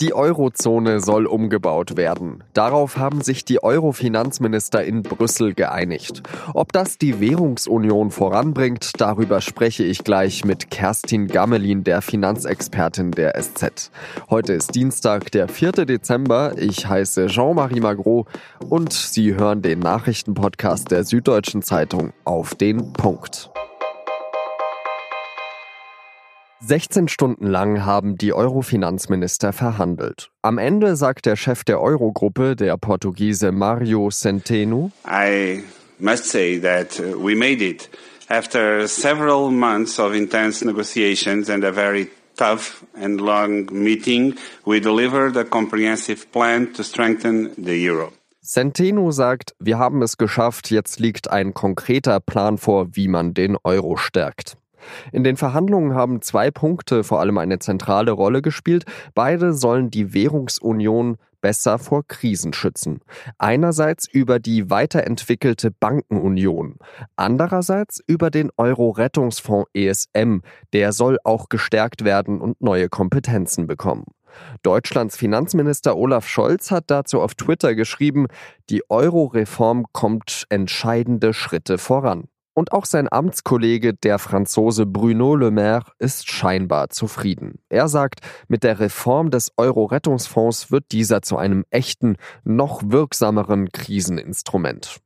Die Eurozone soll umgebaut werden. Darauf haben sich die Euro-Finanzminister in Brüssel geeinigt. Ob das die Währungsunion voranbringt, darüber spreche ich gleich mit Kerstin Gammelin, der Finanzexpertin der SZ. Heute ist Dienstag, der 4. Dezember. Ich heiße Jean-Marie Magro und Sie hören den Nachrichtenpodcast der Süddeutschen Zeitung auf den Punkt. 16 Stunden lang haben die Euro-Finanzminister verhandelt. Am Ende sagt der Chef der Eurogruppe, der Portugiese Mario Centeno, I must say that uh, we made it. After several months of intense negotiations and a very tough and long meeting, we delivered a comprehensive plan to strengthen the euro. Centeno sagt, wir haben es geschafft, jetzt liegt ein konkreter Plan vor, wie man den Euro stärkt. In den Verhandlungen haben zwei Punkte vor allem eine zentrale Rolle gespielt. Beide sollen die Währungsunion besser vor Krisen schützen. Einerseits über die weiterentwickelte Bankenunion, andererseits über den Euro-Rettungsfonds ESM, der soll auch gestärkt werden und neue Kompetenzen bekommen. Deutschlands Finanzminister Olaf Scholz hat dazu auf Twitter geschrieben, die Euro-Reform kommt entscheidende Schritte voran. Und auch sein Amtskollege, der Franzose Bruno Le Maire, ist scheinbar zufrieden. Er sagt, mit der Reform des Euro-Rettungsfonds wird dieser zu einem echten, noch wirksameren Kriseninstrument.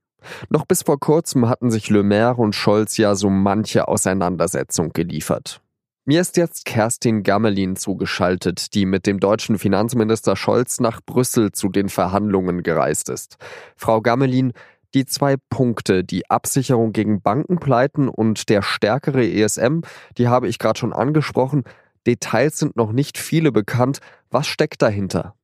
Noch bis vor kurzem hatten sich Le Maire und Scholz ja so manche Auseinandersetzung geliefert. Mir ist jetzt Kerstin Gammelin zugeschaltet, die mit dem deutschen Finanzminister Scholz nach Brüssel zu den Verhandlungen gereist ist. Frau Gammelin, die zwei Punkte, die Absicherung gegen Bankenpleiten und der stärkere ESM, die habe ich gerade schon angesprochen. Details sind noch nicht viele bekannt. Was steckt dahinter?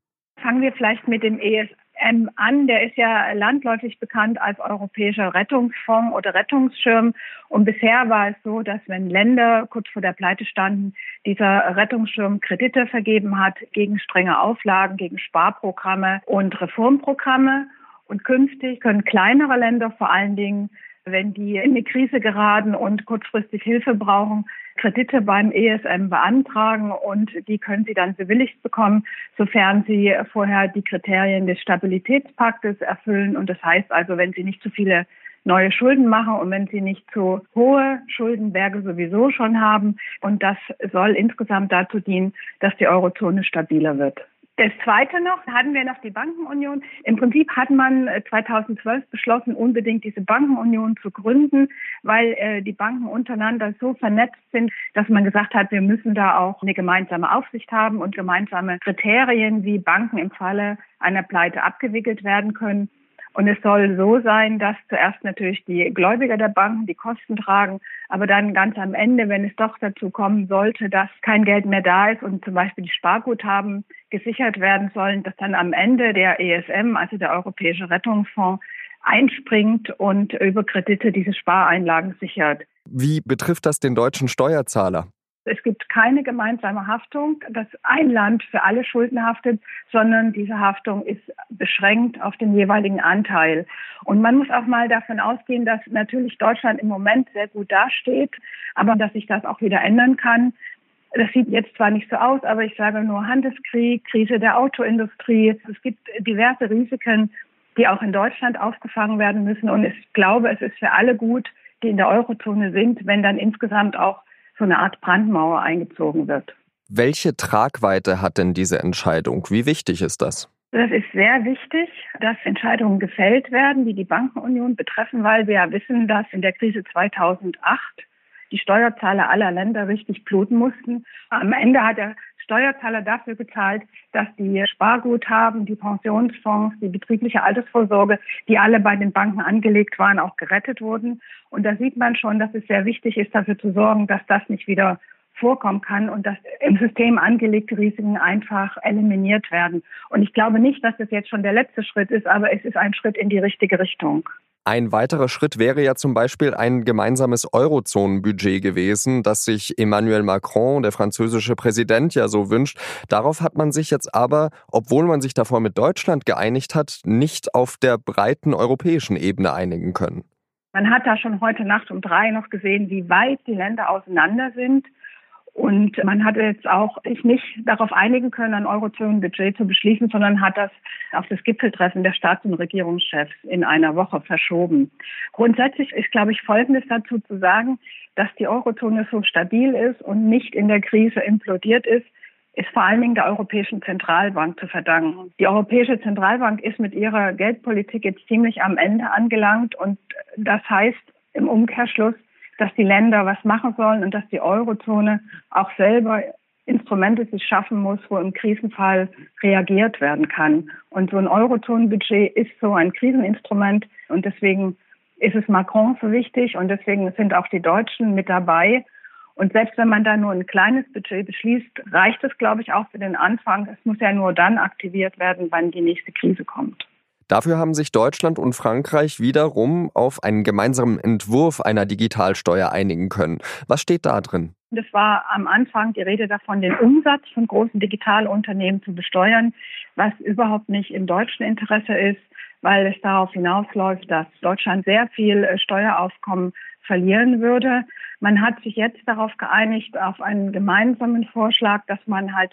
Fangen wir vielleicht mit dem ESM an. Der ist ja landläufig bekannt als Europäischer Rettungsfonds oder Rettungsschirm. Und bisher war es so, dass wenn Länder kurz vor der Pleite standen, dieser Rettungsschirm Kredite vergeben hat gegen strenge Auflagen, gegen Sparprogramme und Reformprogramme. Und künftig können kleinere Länder vor allen Dingen, wenn die in die Krise geraten und kurzfristig Hilfe brauchen, Kredite beim ESM beantragen und die können sie dann bewilligt bekommen, sofern sie vorher die Kriterien des Stabilitätspaktes erfüllen. Und das heißt also, wenn sie nicht zu viele neue Schulden machen und wenn sie nicht zu hohe Schuldenberge sowieso schon haben. Und das soll insgesamt dazu dienen, dass die Eurozone stabiler wird. Das zweite noch, hatten wir noch die Bankenunion. Im Prinzip hat man 2012 äh, beschlossen, unbedingt diese Bankenunion zu gründen, weil äh, die Banken untereinander so vernetzt sind, dass man gesagt hat, wir müssen da auch eine gemeinsame Aufsicht haben und gemeinsame Kriterien, wie Banken im Falle einer Pleite abgewickelt werden können. Und es soll so sein, dass zuerst natürlich die Gläubiger der Banken die Kosten tragen, aber dann ganz am Ende, wenn es doch dazu kommen sollte, dass kein Geld mehr da ist und zum Beispiel die Sparguthaben gesichert werden sollen, dass dann am Ende der ESM, also der Europäische Rettungsfonds, einspringt und über Kredite diese Spareinlagen sichert. Wie betrifft das den deutschen Steuerzahler? Es gibt keine gemeinsame Haftung, dass ein Land für alle Schulden haftet, sondern diese Haftung ist beschränkt auf den jeweiligen Anteil. Und man muss auch mal davon ausgehen, dass natürlich Deutschland im Moment sehr gut dasteht, aber dass sich das auch wieder ändern kann. Das sieht jetzt zwar nicht so aus, aber ich sage nur Handelskrieg, Krise der Autoindustrie. Es gibt diverse Risiken, die auch in Deutschland aufgefangen werden müssen. Und ich glaube, es ist für alle gut, die in der Eurozone sind, wenn dann insgesamt auch so eine Art Brandmauer eingezogen wird. Welche Tragweite hat denn diese Entscheidung? Wie wichtig ist das? Das ist sehr wichtig, dass Entscheidungen gefällt werden, die die Bankenunion betreffen, weil wir ja wissen, dass in der Krise 2008 die Steuerzahler aller Länder richtig bluten mussten. Am Ende hat der Steuerzahler dafür gezahlt, dass die Sparguthaben, die Pensionsfonds, die betriebliche Altersvorsorge, die alle bei den Banken angelegt waren, auch gerettet wurden. Und da sieht man schon, dass es sehr wichtig ist, dafür zu sorgen, dass das nicht wieder vorkommen kann und dass im System angelegte Risiken einfach eliminiert werden. Und ich glaube nicht, dass das jetzt schon der letzte Schritt ist, aber es ist ein Schritt in die richtige Richtung. Ein weiterer Schritt wäre ja zum Beispiel ein gemeinsames Eurozonenbudget gewesen, das sich Emmanuel Macron, der französische Präsident, ja so wünscht. Darauf hat man sich jetzt aber, obwohl man sich davor mit Deutschland geeinigt hat, nicht auf der breiten europäischen Ebene einigen können. Man hat da schon heute Nacht um drei noch gesehen, wie weit die Länder auseinander sind. Und man hat jetzt auch sich nicht darauf einigen können, ein Eurozonenbudget zu beschließen, sondern hat das auf das Gipfeltreffen der Staats- und Regierungschefs in einer Woche verschoben. Grundsätzlich ist, glaube ich, Folgendes dazu zu sagen, dass die Eurozone so stabil ist und nicht in der Krise implodiert ist, ist vor allen Dingen der Europäischen Zentralbank zu verdanken. Die Europäische Zentralbank ist mit ihrer Geldpolitik jetzt ziemlich am Ende angelangt und das heißt im Umkehrschluss, dass die Länder was machen sollen und dass die Eurozone auch selber Instrumente sich schaffen muss, wo im Krisenfall reagiert werden kann. Und so ein Eurozonenbudget ist so ein Kriseninstrument und deswegen ist es Macron so wichtig und deswegen sind auch die Deutschen mit dabei. Und selbst wenn man da nur ein kleines Budget beschließt, reicht es, glaube ich, auch für den Anfang. Es muss ja nur dann aktiviert werden, wann die nächste Krise kommt. Dafür haben sich Deutschland und Frankreich wiederum auf einen gemeinsamen Entwurf einer Digitalsteuer einigen können. Was steht da drin? Das war am Anfang die Rede davon, den Umsatz von großen Digitalunternehmen zu besteuern, was überhaupt nicht im deutschen Interesse ist, weil es darauf hinausläuft, dass Deutschland sehr viel äh, Steueraufkommen verlieren würde. Man hat sich jetzt darauf geeinigt, auf einen gemeinsamen Vorschlag, dass man halt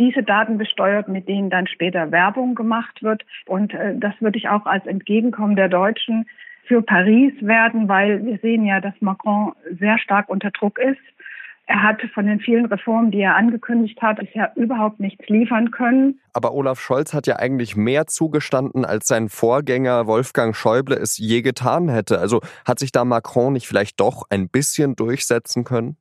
diese Daten besteuert, mit denen dann später Werbung gemacht wird. Und äh, das würde ich auch als Entgegenkommen der Deutschen für Paris werden, weil wir sehen ja, dass Macron sehr stark unter Druck ist. Er hat von den vielen Reformen, die er angekündigt hat, bisher überhaupt nichts liefern können. Aber Olaf Scholz hat ja eigentlich mehr zugestanden, als sein Vorgänger Wolfgang Schäuble es je getan hätte. Also hat sich da Macron nicht vielleicht doch ein bisschen durchsetzen können?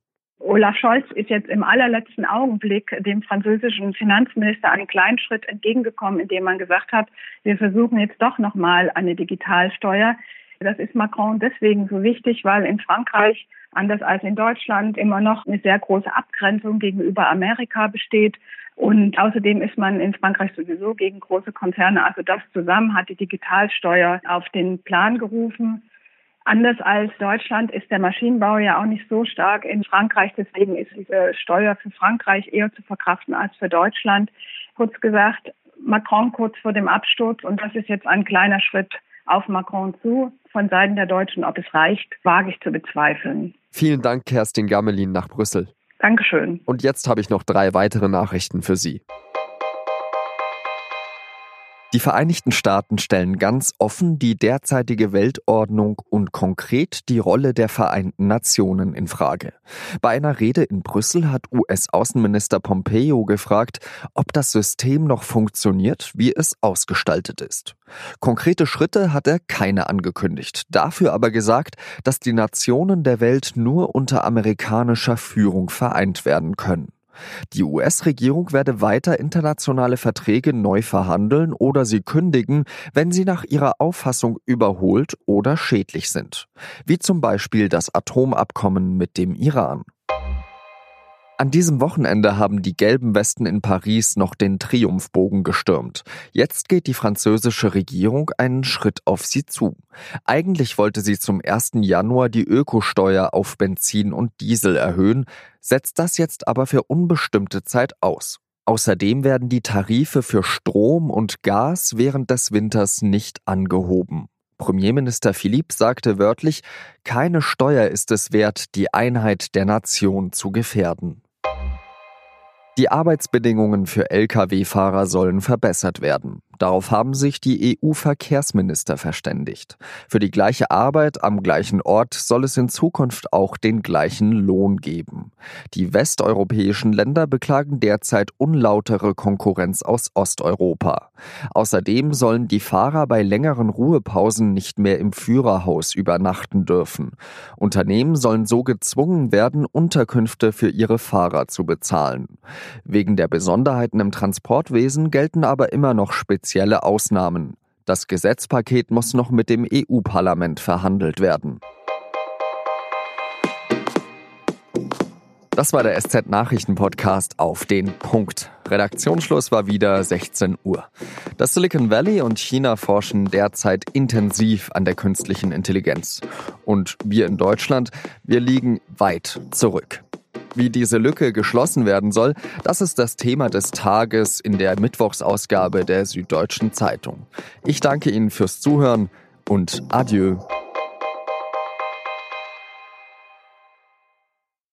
Olaf Scholz ist jetzt im allerletzten Augenblick dem französischen Finanzminister einen kleinen Schritt entgegengekommen, indem man gesagt hat, wir versuchen jetzt doch nochmal eine Digitalsteuer. Das ist Macron deswegen so wichtig, weil in Frankreich, anders als in Deutschland, immer noch eine sehr große Abgrenzung gegenüber Amerika besteht. Und außerdem ist man in Frankreich sowieso gegen große Konzerne. Also das zusammen hat die Digitalsteuer auf den Plan gerufen. Anders als Deutschland ist der Maschinenbau ja auch nicht so stark in Frankreich. Deswegen ist diese Steuer für Frankreich eher zu verkraften als für Deutschland. Kurz gesagt, Macron kurz vor dem Absturz. Und das ist jetzt ein kleiner Schritt auf Macron zu. Von Seiten der Deutschen, ob es reicht, wage ich zu bezweifeln. Vielen Dank, Kerstin Gamelin nach Brüssel. Dankeschön. Und jetzt habe ich noch drei weitere Nachrichten für Sie. Die Vereinigten Staaten stellen ganz offen die derzeitige Weltordnung und konkret die Rolle der Vereinten Nationen in Frage. Bei einer Rede in Brüssel hat US-Außenminister Pompeo gefragt, ob das System noch funktioniert, wie es ausgestaltet ist. Konkrete Schritte hat er keine angekündigt, dafür aber gesagt, dass die Nationen der Welt nur unter amerikanischer Führung vereint werden können. Die US-Regierung werde weiter internationale Verträge neu verhandeln oder sie kündigen, wenn sie nach ihrer Auffassung überholt oder schädlich sind, wie zum Beispiel das Atomabkommen mit dem Iran. An diesem Wochenende haben die gelben Westen in Paris noch den Triumphbogen gestürmt. Jetzt geht die französische Regierung einen Schritt auf sie zu. Eigentlich wollte sie zum 1. Januar die Ökosteuer auf Benzin und Diesel erhöhen, setzt das jetzt aber für unbestimmte Zeit aus. Außerdem werden die Tarife für Strom und Gas während des Winters nicht angehoben. Premierminister Philippe sagte wörtlich, keine Steuer ist es wert, die Einheit der Nation zu gefährden. Die Arbeitsbedingungen für Lkw-Fahrer sollen verbessert werden. Darauf haben sich die EU-Verkehrsminister verständigt. Für die gleiche Arbeit am gleichen Ort soll es in Zukunft auch den gleichen Lohn geben. Die westeuropäischen Länder beklagen derzeit unlautere Konkurrenz aus Osteuropa. Außerdem sollen die Fahrer bei längeren Ruhepausen nicht mehr im Führerhaus übernachten dürfen. Unternehmen sollen so gezwungen werden, Unterkünfte für ihre Fahrer zu bezahlen. Wegen der Besonderheiten im Transportwesen gelten aber immer noch spezielle spezielle Ausnahmen. Das Gesetzpaket muss noch mit dem EU-Parlament verhandelt werden. Das war der SZ-Nachrichten-Podcast auf den Punkt. Redaktionsschluss war wieder 16 Uhr. Das Silicon Valley und China forschen derzeit intensiv an der künstlichen Intelligenz. Und wir in Deutschland, wir liegen weit zurück. Wie diese Lücke geschlossen werden soll, das ist das Thema des Tages in der Mittwochsausgabe der Süddeutschen Zeitung. Ich danke Ihnen fürs Zuhören und adieu.